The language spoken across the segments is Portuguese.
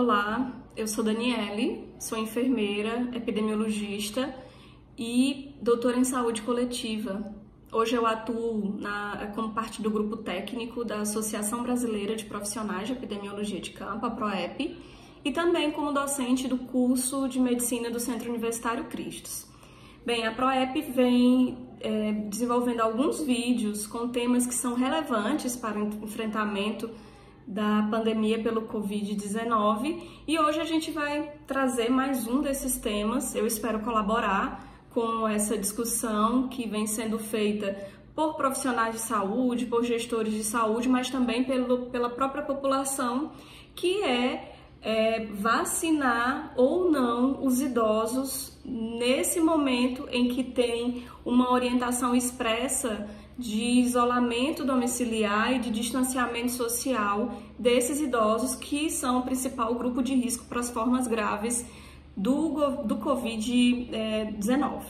Olá, eu sou Daniele, sou enfermeira, epidemiologista e doutora em saúde coletiva. Hoje eu atuo na, como parte do grupo técnico da Associação Brasileira de Profissionais de Epidemiologia de Campo, a PROEP, e também como docente do curso de medicina do Centro Universitário Cristos. Bem, a PROEP vem é, desenvolvendo alguns vídeos com temas que são relevantes para o enfrentamento da pandemia pelo Covid-19 e hoje a gente vai trazer mais um desses temas. Eu espero colaborar com essa discussão que vem sendo feita por profissionais de saúde, por gestores de saúde, mas também pelo, pela própria população, que é, é vacinar ou não os idosos nesse momento em que tem uma orientação expressa de isolamento domiciliar e de distanciamento social desses idosos que são o principal grupo de risco para as formas graves do, do Covid-19.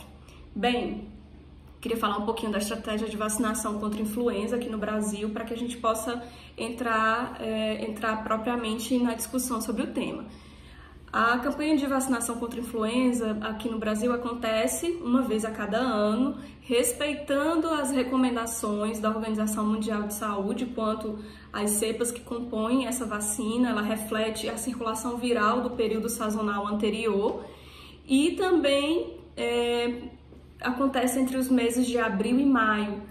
Bem, queria falar um pouquinho da estratégia de vacinação contra influenza aqui no Brasil para que a gente possa entrar, é, entrar propriamente na discussão sobre o tema. A campanha de vacinação contra influenza aqui no Brasil acontece uma vez a cada ano, respeitando as recomendações da Organização Mundial de Saúde quanto às cepas que compõem essa vacina. Ela reflete a circulação viral do período sazonal anterior e também é, acontece entre os meses de abril e maio.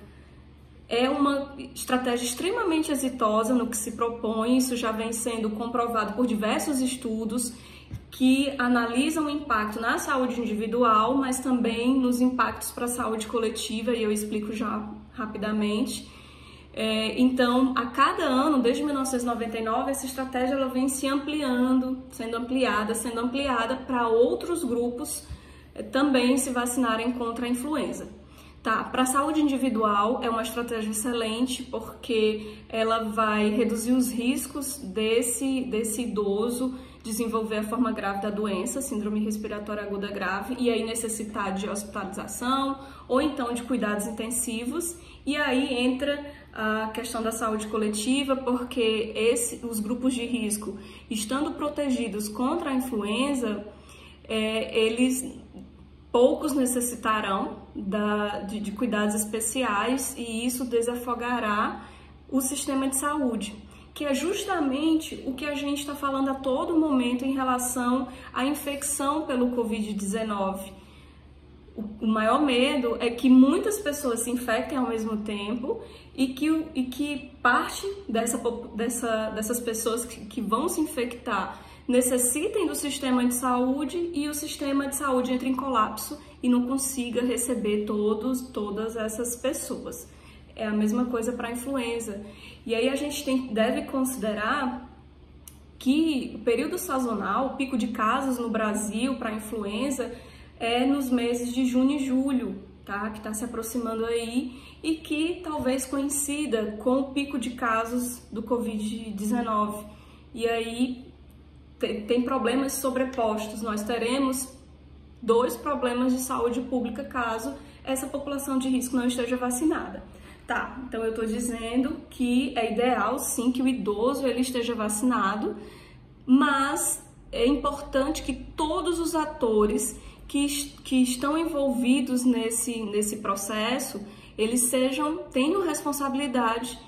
É uma estratégia extremamente exitosa no que se propõe, isso já vem sendo comprovado por diversos estudos que analisam o impacto na saúde individual, mas também nos impactos para a saúde coletiva, e eu explico já rapidamente. É, então, a cada ano, desde 1999, essa estratégia ela vem se ampliando, sendo ampliada, sendo ampliada para outros grupos é, também se vacinarem contra a influenza. Tá, para a saúde individual é uma estratégia excelente porque ela vai reduzir os riscos desse, desse idoso desenvolver a forma grave da doença, síndrome respiratória aguda grave, e aí necessitar de hospitalização ou então de cuidados intensivos. E aí entra a questão da saúde coletiva, porque esse, os grupos de risco, estando protegidos contra a influenza, é, eles poucos necessitarão da, de, de cuidados especiais e isso desafogará o sistema de saúde que é justamente o que a gente está falando a todo momento em relação à infecção pelo Covid-19. O maior medo é que muitas pessoas se infectem ao mesmo tempo e que, e que parte dessa, dessa, dessas pessoas que, que vão se infectar necessitem do sistema de saúde e o sistema de saúde entre em colapso e não consiga receber todos, todas essas pessoas. É a mesma coisa para a influenza. E aí a gente tem, deve considerar que o período sazonal, o pico de casos no Brasil para a influenza é nos meses de junho e julho, tá? Que está se aproximando aí e que talvez coincida com o pico de casos do Covid-19. E aí tem problemas sobrepostos. Nós teremos dois problemas de saúde pública caso essa população de risco não esteja vacinada. Tá, então eu estou dizendo que é ideal sim que o idoso ele esteja vacinado, mas é importante que todos os atores que, que estão envolvidos nesse, nesse processo, eles sejam, tenham responsabilidade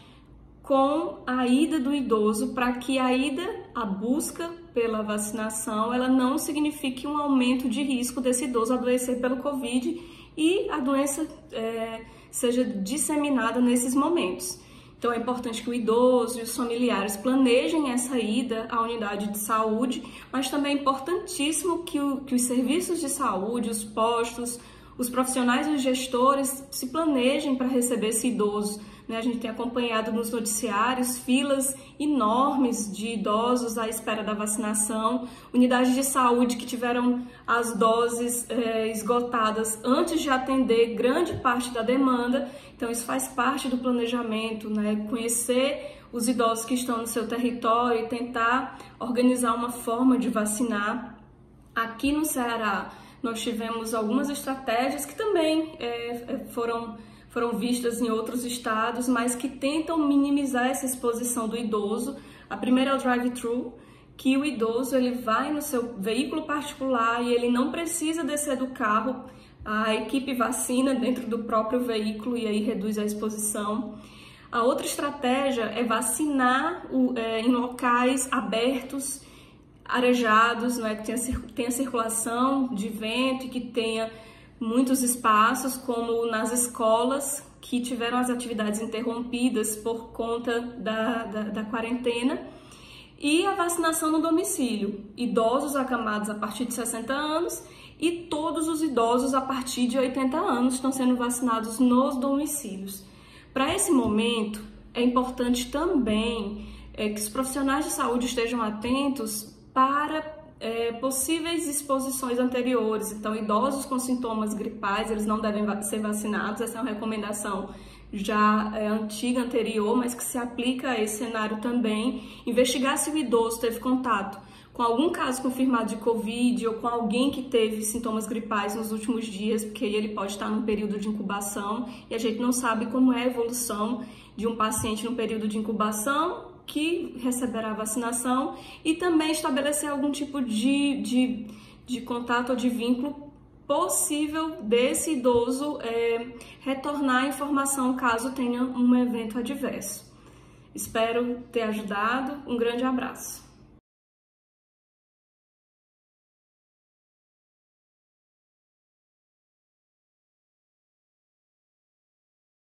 com a ida do idoso para que a ida, a busca pela vacinação, ela não signifique um aumento de risco desse idoso adoecer pelo Covid e a doença é, seja disseminada nesses momentos. Então é importante que o idoso e os familiares planejem essa ida à unidade de saúde, mas também é importantíssimo que, o, que os serviços de saúde, os postos, os profissionais e os gestores se planejem para receber esse idoso né? A gente tem acompanhado nos noticiários filas enormes de idosos à espera da vacinação, unidades de saúde que tiveram as doses é, esgotadas antes de atender grande parte da demanda. Então, isso faz parte do planejamento, né? conhecer os idosos que estão no seu território e tentar organizar uma forma de vacinar. Aqui no Ceará, nós tivemos algumas estratégias que também é, foram foram vistas em outros estados, mas que tentam minimizar essa exposição do idoso. A primeira é o drive-thru, que o idoso ele vai no seu veículo particular e ele não precisa descer do carro, a equipe vacina dentro do próprio veículo e aí reduz a exposição. A outra estratégia é vacinar o, é, em locais abertos, arejados, não é, que tenha, tenha circulação de vento e que tenha muitos espaços, como nas escolas que tiveram as atividades interrompidas por conta da, da, da quarentena e a vacinação no domicílio, idosos acamados a partir de 60 anos e todos os idosos a partir de 80 anos estão sendo vacinados nos domicílios. Para esse momento, é importante também é, que os profissionais de saúde estejam atentos para é, possíveis exposições anteriores. Então, idosos com sintomas gripais, eles não devem ser vacinados. Essa é uma recomendação já é, antiga, anterior, mas que se aplica a esse cenário também. Investigar se o idoso teve contato com algum caso confirmado de Covid ou com alguém que teve sintomas gripais nos últimos dias, porque ele pode estar num período de incubação e a gente não sabe como é a evolução de um paciente no período de incubação que receberá a vacinação e também estabelecer algum tipo de, de, de contato ou de vínculo possível desse idoso é, retornar a informação caso tenha um evento adverso. Espero ter ajudado. Um grande abraço.